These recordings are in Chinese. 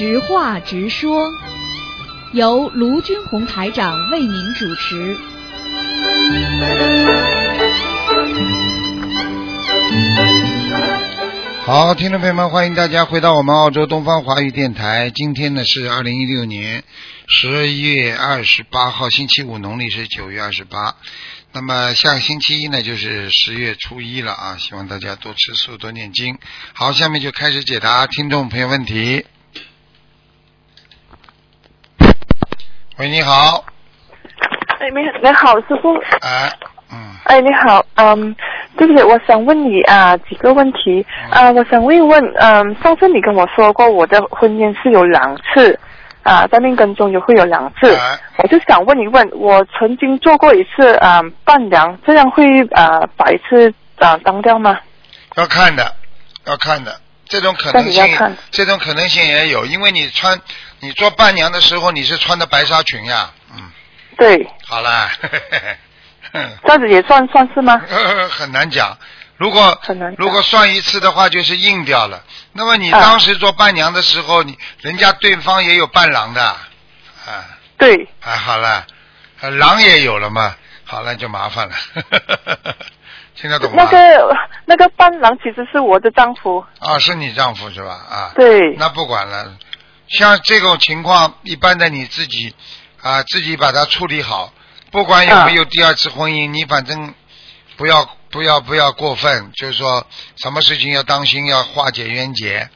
直话直说，由卢军红台长为您主持。好，听众朋友们，欢迎大家回到我们澳洲东方华语电台。今天呢是二零一六年十一月二十八号，星期五，农历是九月二十八。那么下个星期一呢就是十月初一了啊，希望大家多吃素，多念经。好，下面就开始解答听众朋友问题。喂，你好，哎，你你好，师傅。哎，嗯，哎，你好，嗯，对不起，我想问你啊几个问题。啊，我想问一问，嗯，上次你跟我说过我的婚姻是有两次啊，在命根中也会有两次，啊，我就想问一问，我曾经做过一次啊伴娘，这样会啊把一次啊当掉吗？要看的，要看的，这种可能性这种可能性也有，因为你穿，你做伴娘的时候你是穿的白纱裙呀，嗯，对，好啦，哼这样子也算算是吗？很难讲。如果很难讲。如果算一次的话，就是硬掉了。那么你啊。当时做伴娘的时候，你人家对方也有伴郎的，啊。对，啊，好了，啊郎也有了嘛，好了就麻烦了，听得懂吗？那个那个伴郎其实是我的丈夫，啊，是你丈夫是吧？啊，对，那不管了，像这种情况，一般的你自己啊，自己把它处理好，不管有没有第二次婚姻，你反正不要不要不要过分，就是说什么事情要当心，要化解冤结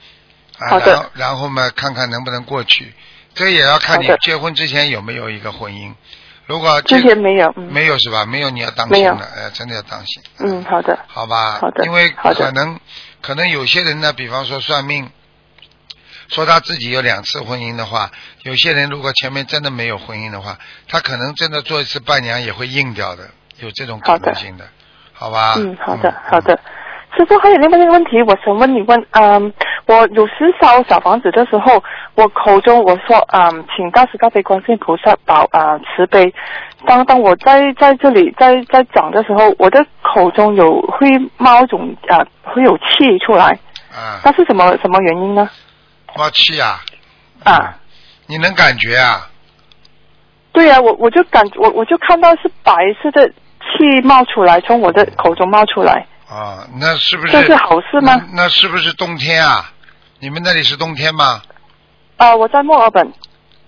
啊，然后然后嘛，看看能不能过去，这也要看你结婚之前有没有一个婚姻，如果这之前没有，嗯，没有是吧？没有你要当心的，哎，真的要当心。嗯，好的，好吧，好的因为可能可能有些人呢，比方说算命，说他自己有两次婚姻的话，有些人如果前面真的没有婚姻的话，他可能真的做一次伴娘也会硬掉的，有这种可能性的，好吧？嗯，好的嗯，好的。师傅，还有另外一个问题，我想问你问，嗯，我有时烧小房子的时候，我口中我说，嗯，请大慈大悲观世音菩萨保啊、慈悲。当当我在在这里在在讲的时候，我的口中有会冒一种啊、会有气出来，啊，那是什么什么原因呢？冒气啊，啊，你能感觉啊？对呀、我我就感我我就看到是白色的气冒出来，从我的口中冒出来，啊，那是不是？这是好事吗？那那是不是冬天啊？你们那里是冬天吗？啊、我在墨尔本。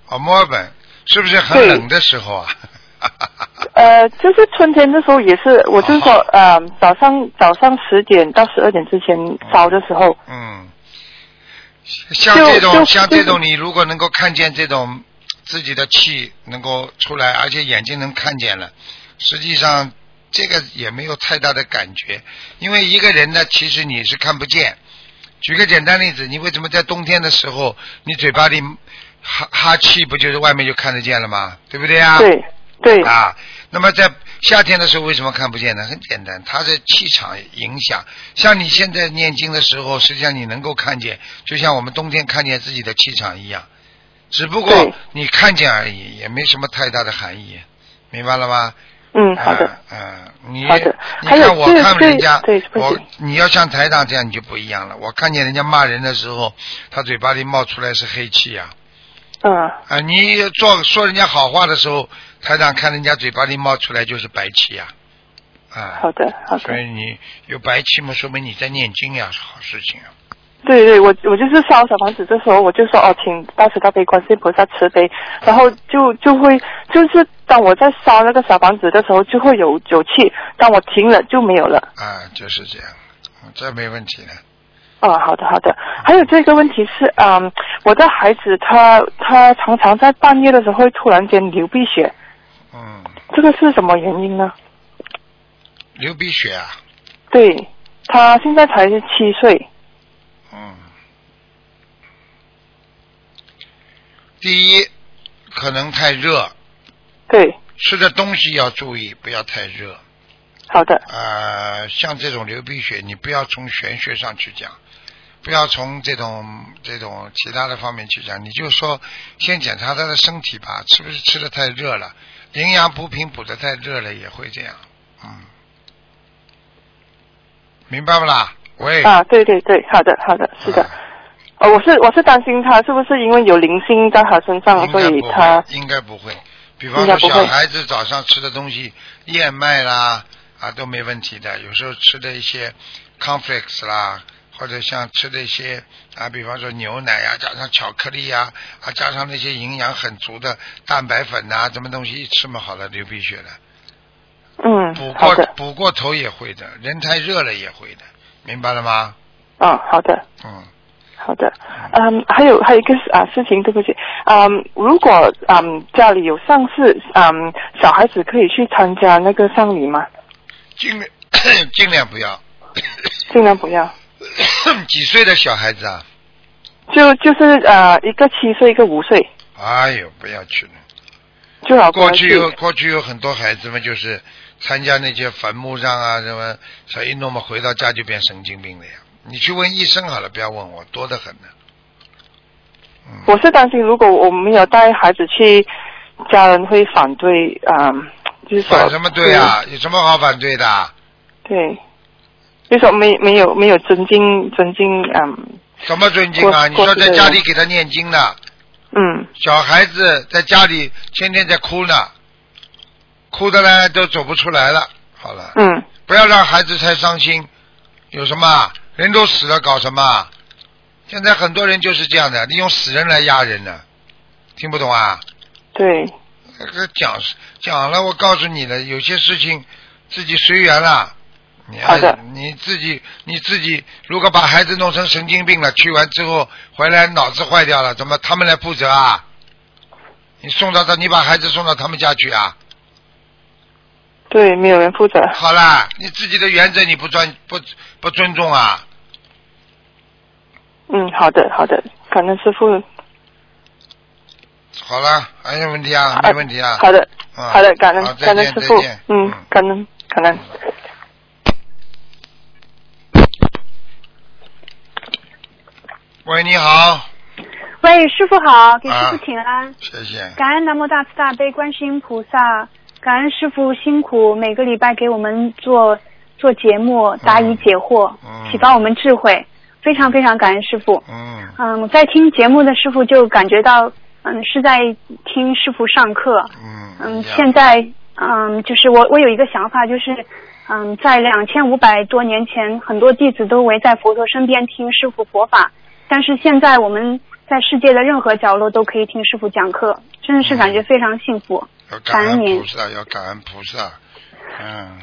哦，墨尔本是不是很冷的时候啊？呃，就是春天的时候也是，我就是说，呃，早上早上十点到十二点之前烧的时候，嗯，像这种像这种，你如果能够看见这种自己的气能够出来，而且眼睛能看见了，实际上这个也没有太大的感觉，因为一个人呢，其实你是看不见。举个简单例子，你为什么在冬天的时候，你嘴巴里哈哈气，不就是外面就看得见了吗？对不对啊？对对啊，那么在夏天的时候为什么看不见呢？很简单，它的气场影响。像你现在念经的时候，实际上你能够看见，就像我们冬天看见自己的气场一样，只不过你看见而已，也没什么太大的含义，明白了吗？嗯，好的，嗯、嗯你好的。你还有看我看人家，我你要像台长这样你就不一样了。我看见人家骂人的时候，他嘴巴里冒出来是黑气呀、嗯，啊，你做说人家好话的时候，台长看人家嘴巴里冒出来就是白气呀、啊，好的好的，所以你有白气嘛，说明你在念经呀，是好事情啊。对对，我我就是烧小房子的时候，我就说哦，请大慈大悲观世音菩萨慈悲，然后就就会就是当我在烧那个小房子的时候，就会有酒气，当我停了就没有了。啊，就是这样，嗯这没问题的。哦，好的好的。还有这个问题是，嗯，我的孩子他他常常在半夜的时候会突然间流鼻血，嗯，这个是什么原因呢？流鼻血啊，对他现在才是七岁，嗯，第一可能太热，对，吃的东西要注意，不要太热。好的，呃，像这种流鼻血，你不要从玄学上去讲，不要从这种这种其他的方面去讲，你就说先检查他的身体吧，是不是吃的太热了，营养补品补的太热了也会这样，嗯，明白不啦？喂，啊，对对对，好的好的，是的。啊呃，我是我是担心他是不是因为有灵性在他身上，所以他会，应该不会。比方说，小孩子早上吃的东西，燕麦啦啊都没问题的。有时候吃的一些 cornflakes 啦，或者像吃的一些啊，比方说牛奶呀、加上巧克力呀，啊，加上那些营养很足的蛋白粉呐、什么东西一吃嘛，好了，流鼻血了。嗯补过，补过头也会的，人太热了也会的，明白了吗？嗯好的。嗯，好的，嗯，还有还有一个啊事情，对不起，嗯，如果嗯家里有丧事，嗯，小孩子可以去参加那个丧礼吗？尽量 尽量不要。尽量不要，几岁的小孩子啊？就就是呃一个七岁，一个五岁，哎呦，不要去了。就好过去有过去有很多孩子们就是参加那些坟墓上啊什么，所以一弄嘛回到家就变神经病了呀。你去问医生好了，不要问我，多得很呢。嗯，我是担心，如果我没有带孩子去，家人会反对，嗯，就是说反什么对啊？有什么好反对的？对，就是说没没有没有尊敬尊敬，嗯什么尊敬啊？你说在家里给他念经呢，嗯小孩子在家里天天在哭呢，哭的呢都走不出来了。好了，嗯不要让孩子太伤心。有什么啊？人都死了，搞什么啊？现在很多人就是这样的，利用死人来压人呢。听不懂啊？对，这个讲讲了，我告诉你了，有些事情自己随缘了。你好的你自己你自己，如果把孩子弄成神经病了，去完之后回来脑子坏掉了，怎么他们来负责啊？你送到他，你把孩子送到他们家去啊？对，没有人负责。好啦，你自己的原则你不尊不不尊重啊？嗯，好的好的，感恩师傅。好了，还有问题啊？没问题啊？好的，啊好的，感恩感恩师傅嗯，感恩感恩。喂，你好，喂，师傅好，给师啊傅请安。谢谢。感恩南无大慈大悲观世音菩萨，感恩师傅辛苦每个礼拜给我们做做节目，答疑解惑，嗯启发我们智慧，非常非常感恩师傅。嗯嗯，在听节目的师傅就感觉到，嗯，是在听师傅上课。嗯。嗯，现在嗯，就是我我有一个想法，就是嗯，在两千五百多年前，很多弟子都围在佛陀身边听师傅佛法，但是现在我们在世界的任何角落都可以听师傅讲课，真的是感觉非常幸福。要感恩菩萨，要感恩菩萨。嗯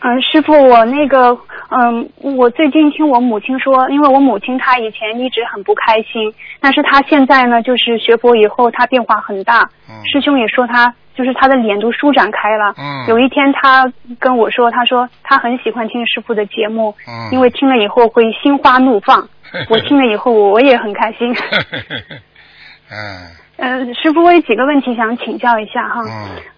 嗯，师傅，我那个，嗯，我最近听我母亲说，因为我母亲她以前一直很不开心，但是她现在呢，就是学佛以后，她变化很大。嗯师兄也说她，就是她的脸都舒展开了。嗯有一天她跟我说，她说她很喜欢听师傅的节目，嗯。因为听了以后会心花怒放。我听了以后，我也很开心。嗯呃，师傅，我有几个问题想请教一下哈。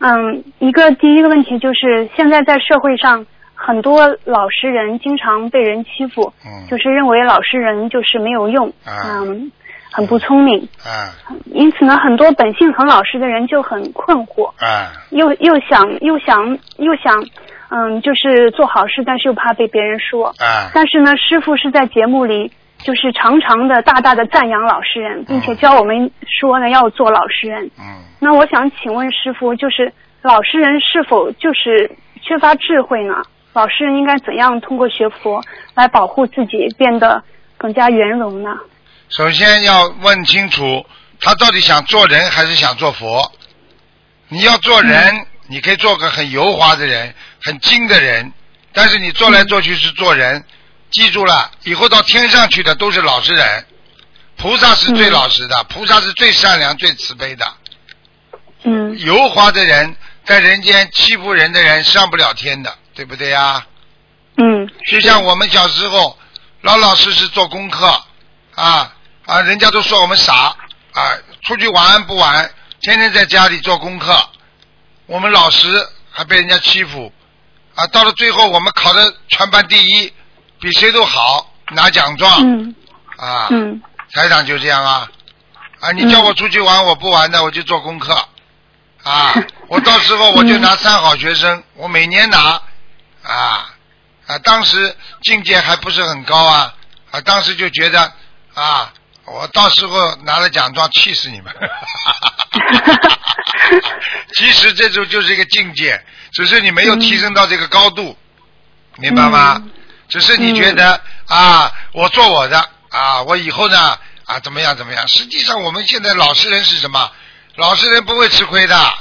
嗯嗯，一个第一个问题就是，现在在社会上，很多老实人经常被人欺负，嗯。就是认为老实人就是没有用，啊嗯，很不聪明，啊因此呢，很多本性很老实的人就很困惑，啊又又想又想又想，嗯，就是做好事，但是又怕被别人说。啊但是呢，师傅是在节目里就是常常的大大的赞扬老实人，并且嗯教我们说呢要做老实人。嗯那我想请问师傅，就是老实人是否就是缺乏智慧呢？老实人应该怎样通过学佛来保护自己，变得更加圆融呢？首先要问清楚，他到底想做人还是想做佛？你要做人，你可以做个很油滑的人，很精的人，但是你做来做去是做人。记住了，以后到天上去的都是老实人，菩萨是最嗯老实的，菩萨是最善良、最慈悲的。嗯油滑的人，在人间欺负人的人上不了天的，对不对呀？嗯，就像我们小时候老老实实做功课啊啊，人家都说我们傻啊，出去玩不玩，天天在家里做功课，我们老实还被人家欺负啊，到了最后我们考的全班第一，比谁都好，拿奖状、嗯。啊，嗯。台长就这样啊。啊，你叫我出去玩我不玩的，我就做功课。啊，我到时候我就拿三好学生，我每年拿。啊啊，当时境界还不是很高啊。啊，当时就觉得啊，我到时候拿了奖状气死你们。其实这种就是一个境界，只是你没有提升到这个高度，明白吗？嗯只是你觉得、啊，我做我的啊，我以后呢啊怎么样怎么样？实际上我们现在老实人是什么？老实人不会吃亏的，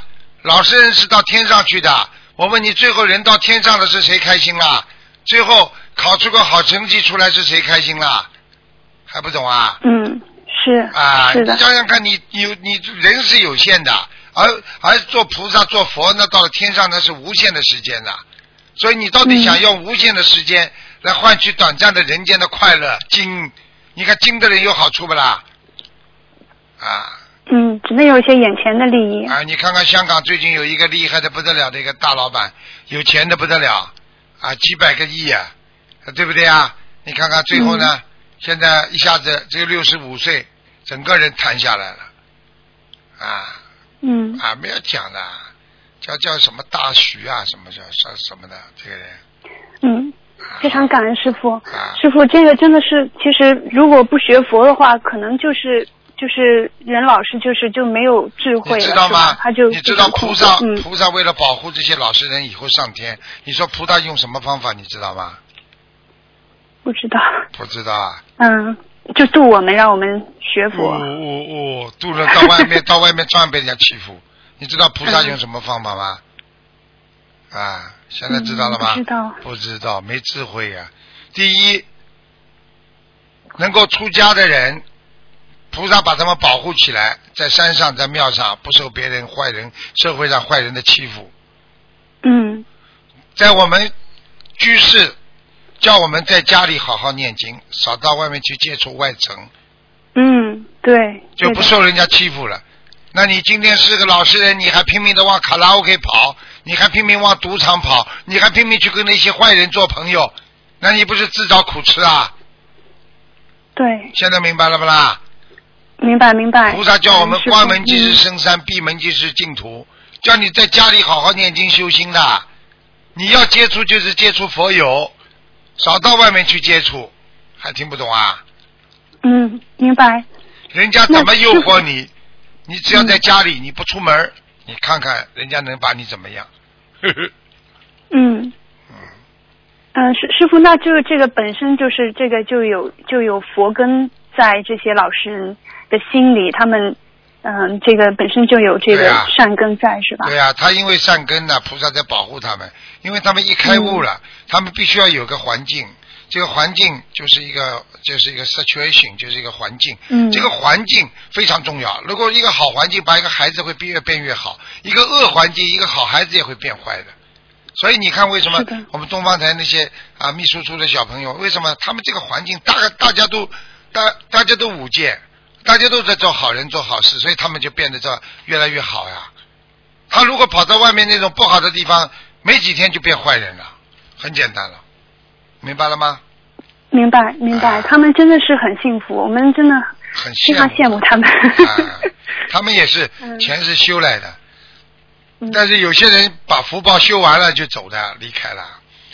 老实人是到天上去的。我问你，最后人到天上的是谁开心啦？最后考出个好成绩出来是谁开心啦？还不懂啊？嗯，是啊，是的你，想想看，你你你人是有限的，而而做菩萨做佛，那到了天上那是无限的时间的，所以你到底嗯想要无限的时间来换取短暂的人间的快乐？精，你看精的人有好处不啦？啊嗯，只能有一些眼前的利益。啊！你看看香港最近有一个厉害的不得了的一个大老板，有钱的不得了啊，几百个亿啊，对不对啊？你看看最后呢，嗯现在一下子只有六十五岁，整个人瘫下来了，啊嗯啊，没有讲的，叫叫什么大徐啊，什么叫什什么的这个人，嗯，非常感恩师傅。啊师傅，这个真的是，其实如果不学佛的话，可能就是就是人老师就是就没有智慧知道吗？他就你知道菩萨、嗯菩萨为了保护这些老实人以后上天，你说菩萨用什么方法？你知道吗？不知道，不知道啊。嗯，就渡我们，让我们学佛。哦哦哦，渡人到外面，到外面照样被人家欺负。你知道菩萨用什么方法吗？啊，现在知道了吗？嗯不知道不知道，没智慧呀、第一，能够出家的人，菩萨把他们保护起来，在山上，在庙上，不受别人坏人、社会上坏人的欺负。嗯在我们居士，叫我们在家里好好念经，少到外面去接触外尘。嗯，对，就不受人家欺负了。那你今天是个老实人，你还拼命的往卡拉 OK 跑，你还拼命往赌场跑，你还拼命去跟那些坏人做朋友，那你不是自找苦吃啊？对，现在明白了不啦？明白明白。菩萨叫我们关门即是嗯深山，闭门即是净土，叫你在家里好好念经修心的。你要接触就是接触佛友，少到外面去接触，还听不懂啊？嗯，明白。人家怎么诱惑你？你只要在嗯家里，你不出门，你看看人家能把你怎么样？呵 呵嗯。嗯，师师傅，那就是这个本身就是这个就有就有佛根在这些老实人的心里，他们嗯，这个本身就有这个善根在，是吧？对呀、他因为善根呢，菩萨在保护他们，因为他们一开悟嗯了，他们必须要有个环境，这个环境就是一个就是一个 situation，就是一个环境。嗯这个环境非常重要。如果一个好环境把一个孩子会变越变越好，一个恶环境，一个好孩子也会变坏的。所以你看，为什么我们东方台那些啊秘书处的小朋友，为什么他们这个环境大大家都大大家都五戒，大家都在做好人做好事，所以他们就变得这越来越好呀。他如果跑到外面那种不好的地方，没几天就变坏人了，很简单了，明白了吗？明白明白，啊他们真的是很幸福，我们真的很非常羡慕他们。啊，他们也是嗯前世修来的，嗯但是有些人把福报修完了就走的，离开了，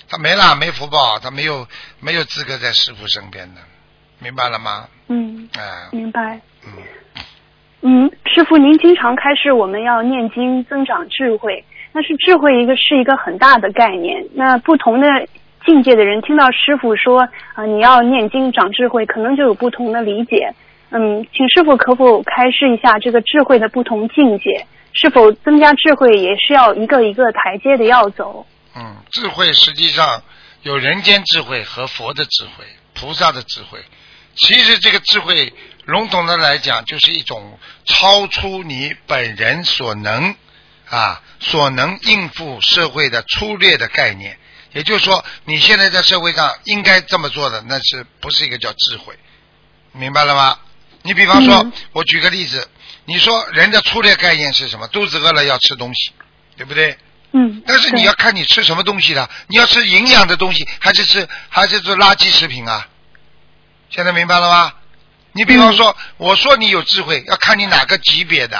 他没了，没福报，他没有没有资格在师傅身边的，明白了吗？嗯，啊，明白。嗯，嗯，师傅，您经常开示我们要念经增长智慧，那是智慧一个是一个很大的概念。那不同的境界的人听到师傅说啊、你要念经长智慧，可能就有不同的理解。嗯，请师傅可否开示一下这个智慧的不同境界？是否增加智慧也是要一个一个台阶的要走？嗯，智慧实际上有人间智慧和佛的智慧、菩萨的智慧。其实这个智慧，笼统的来讲，就是一种超出你本人所能啊所能应付社会的粗略的概念。也就是说，你现在在社会上应该这么做的，那是不是一个叫智慧？明白了吗？你比方说，嗯我举个例子，你说人的粗略概念是什么？肚子饿了要吃东西，对不对？嗯，但是你要看你吃什么东西的，你要吃营养的东西，还是吃还是吃垃圾食品啊？现在明白了吗？你比方说，我说你有智慧，要看你哪个级别的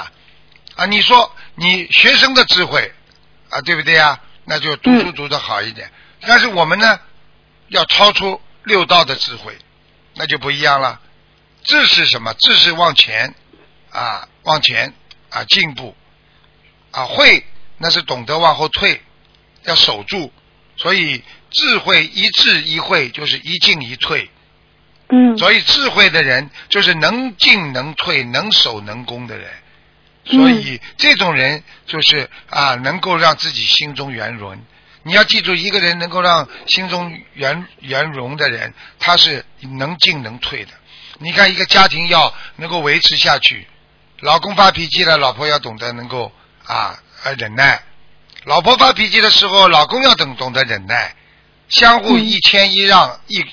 啊？你说你学生的智慧啊，对不对啊？那就读书读得好一点。但是我们呢，要超出六道的智慧，那就不一样了。智是什么？智是往前啊，往前啊，进步啊。慧那是懂得往后退，要守住。所以智慧一智一慧就是一进一退。嗯所以智慧的人就是能进能退、能守能攻的人。所以这种人就是啊，能够让自己心中圆融。你要记住，一个人能够让心中圆圆融的人，他是能进能退的。你看，一个家庭要能够维持下去，老公发脾气了，老婆要懂得能够啊呃忍耐；老婆发脾气的时候，老公要懂懂得忍耐，相互一谦一让，一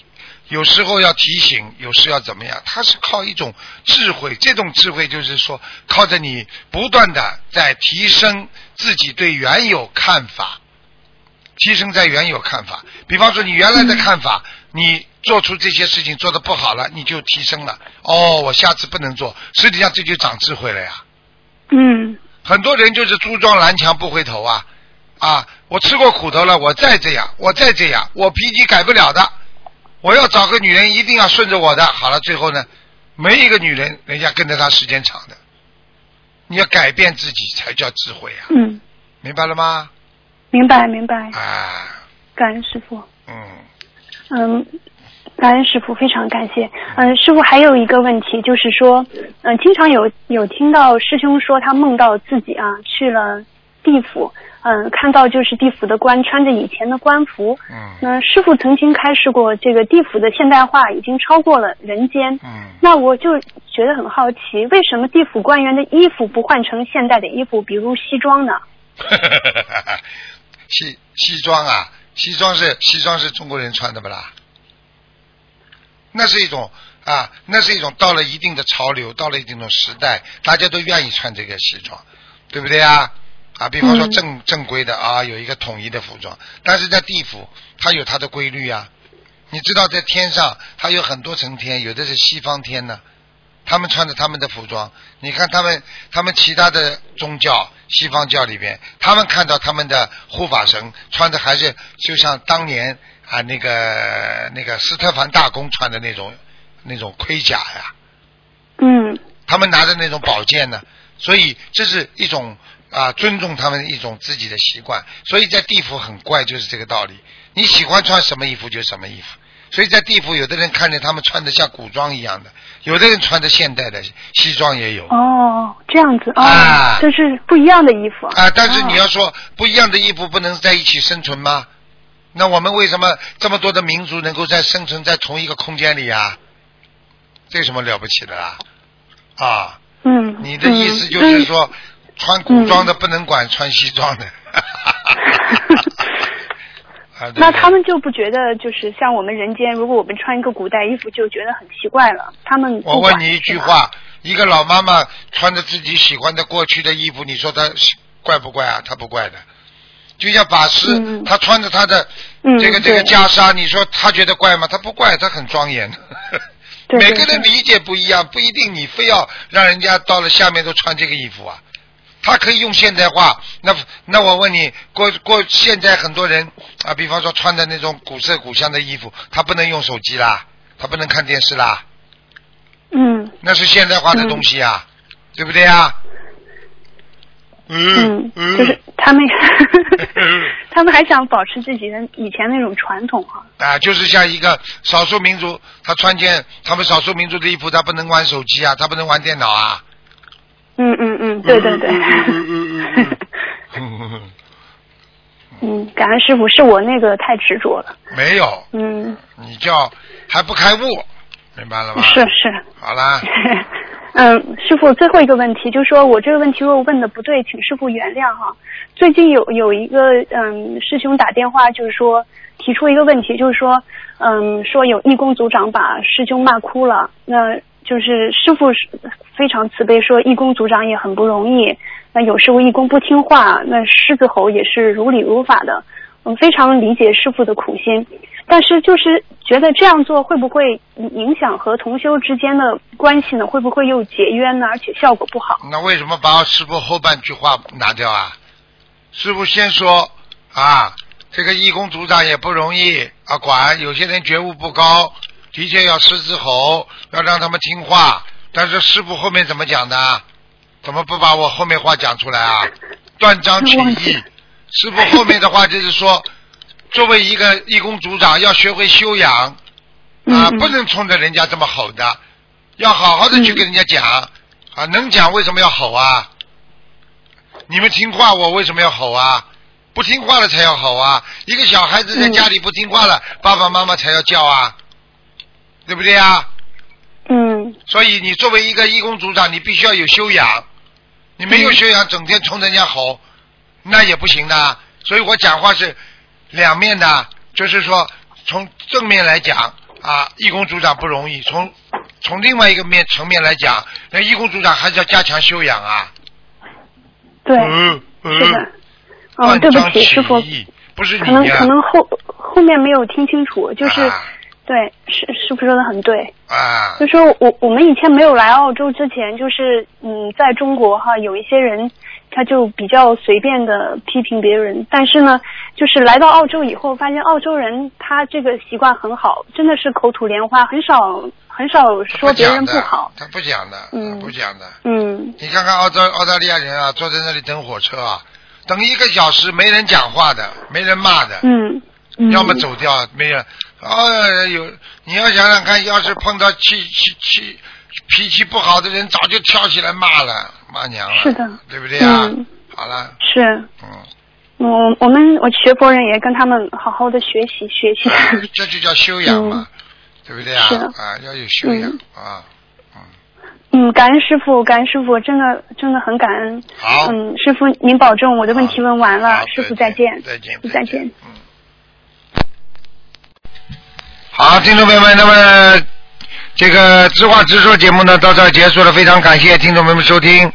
有时候要提醒，有时要怎么样？他是靠一种智慧，这种智慧就是说，靠着你不断的在提升自己对原有看法，提升在原有看法。比方说，你原来的看法，你做出这些事情做的不好了，你就提升了。哦，我下次不能做，实际上这就长智慧了呀。嗯很多人就是猪撞南墙不回头啊啊！我吃过苦头了，我再这样，我再这样，我脾气改不了的。我要找个女人，一定要顺着我的。好了，最后呢，没一个女人人家跟着他时间长的。你要改变自己才叫智慧啊，嗯，明白了吗？明白明白，啊，感恩师傅。嗯，嗯，感恩师傅，非常感谢。嗯，师傅还有一个问题，就是说，嗯，经常有有听到师兄说他梦到自己啊去了地府，嗯，看到就是地府的官穿着以前的官服。嗯那师傅曾经开示过，这个地府的现代化已经超过了人间。嗯，那我就觉得很好奇，为什么地府官员的衣服不换成现代的衣服，比如西装呢？西西装啊，西装是西装是中国人穿的不啦？那是一种啊，那是一种到了一定的潮流，到了一定的时代，大家都愿意穿这个西装，对不对啊？啊，比方说嗯正、正规的啊，有一个统一的服装，但是在地府它有它的规律啊。你知道在天上它有很多层天，有的是西方天呢，他们穿着他们的服装，你看他们他们其他的宗教西方教里边，他们看到他们的护法神穿的还是就像当年啊那个那个斯特凡大公穿的那种那种盔甲呀，嗯。他们拿着那种宝剑呢，所以这是一种啊尊重他们一种自己的习惯，所以在地府很怪就是这个道理，你喜欢穿什么衣服就什么衣服。所以在地府，有的人看见他们穿的像古装一样的，有的人穿的现代的西装也有。哦，这样子哦，啊这是不一样的衣服啊，但是你要哦说不一样的衣服不能在一起生存吗？那我们为什么这么多的民族能够在生存在同一个空间里啊？这有什么了不起的啦？啊，嗯，你的意思就是嗯说，穿古装的不能管穿西装的。那他们就不觉得，就是像我们人间，如果我们穿一个古代衣服，就觉得很奇怪了。他们我问你一句，话：一个老妈妈穿着自己喜欢的过去的衣服，你说她怪不怪啊？她不怪的。就像法师，嗯他穿着他的嗯这个这个袈裟，你说他觉得怪吗？他不怪，他很庄严。每个人理解不一样，不一定你非要让人家到了下面都穿这个衣服啊。他可以用现代化，那那我问你，过过现在很多人啊，比方说穿的那种古色古香的衣服，他不能用手机啦，他不能看电视啦，嗯。那是现代化的东西啊，对不对啊？嗯嗯，就是他们 他们还想保持自己的以前那种传统哈、啊，就是像一个少数民族，他穿件他们少数民族的衣服，他不能玩手机啊，他不能玩电脑啊。嗯嗯嗯，对对对。嗯嗯，感恩师傅，是我那个太执着了。没有，嗯，你叫还不开悟，明白了吗？是是。好啦，嗯，师傅，最后一个问题，就是说我这个问题如果问的不对，请师傅原谅哈。最近有有一个嗯师兄打电话，就是说提出一个问题，就是说嗯说有义工组长把师兄骂哭了，那就是师傅非常慈悲，说义工组长也很不容易。那有时候义工不听话，那狮子吼也是如理如法的。我们非常理解师傅的苦心，但是就是觉得这样做会不会影响和同修之间的关系呢？会不会又结冤呢？而且效果不好。那为什么把师傅后半句话拿掉啊？师傅先说啊，这个义工组长也不容易啊，管有些人觉悟不高的确要狮子吼，要让他们听话。但是师傅后面怎么讲的？怎么不把我后面话讲出来啊？断章取义。师傅后面的话就是说，作为一个义工组长，要学会修养啊，嗯不能冲着人家这么吼的，要好好的去跟人家讲啊。能讲为什么要吼啊？你们听话，我为什么要吼啊？不听话了才要吼啊！一个小孩子在家里不听话了，爸爸妈妈才要叫啊，对不对啊？嗯所以你作为一个义工组长，你必须要有修养。你没有修养，整天冲人家吼，那也不行的。所以我讲话是两面的，就是说从正面来讲啊，义工组长不容易；从从另外一个面层面来讲，那义工组长还是要加强修养啊。对，嗯嗯。是的。哦，对不起，师傅，不是你可能可能后后面没有听清楚，就是、啊对，师师傅说的很对，啊就说我我们以前没有来澳洲之前，就是嗯，在中国哈，有一些人他就比较随便的批评别人，但是呢，就是来到澳洲以后，发现澳洲人他这个习惯很好，真的是口吐莲花，很少很少说别人不好。他不讲的，嗯不讲的。嗯你看看澳洲澳大利亚人啊，坐在那里等火车啊，等一个小时没人讲话的，没人骂的，嗯嗯，要么走掉，没人。哦，有你要想想看，要是碰到气气气脾气不好的人，早就跳起来骂了，骂娘了，是的对不对啊？嗯好了，是。嗯，我我们我学佛人也跟他们好好的学习学习。啊这就叫修养嘛，对不对啊？啊，要有修养、啊。嗯，感恩师傅，感恩师傅，真的真的很感恩。好嗯，师傅您保重，我的问题问完了，师傅再再见。再见再见。好，听众朋友们，那么这个知话直说节目呢到这结束了，非常感谢听众朋友们收听。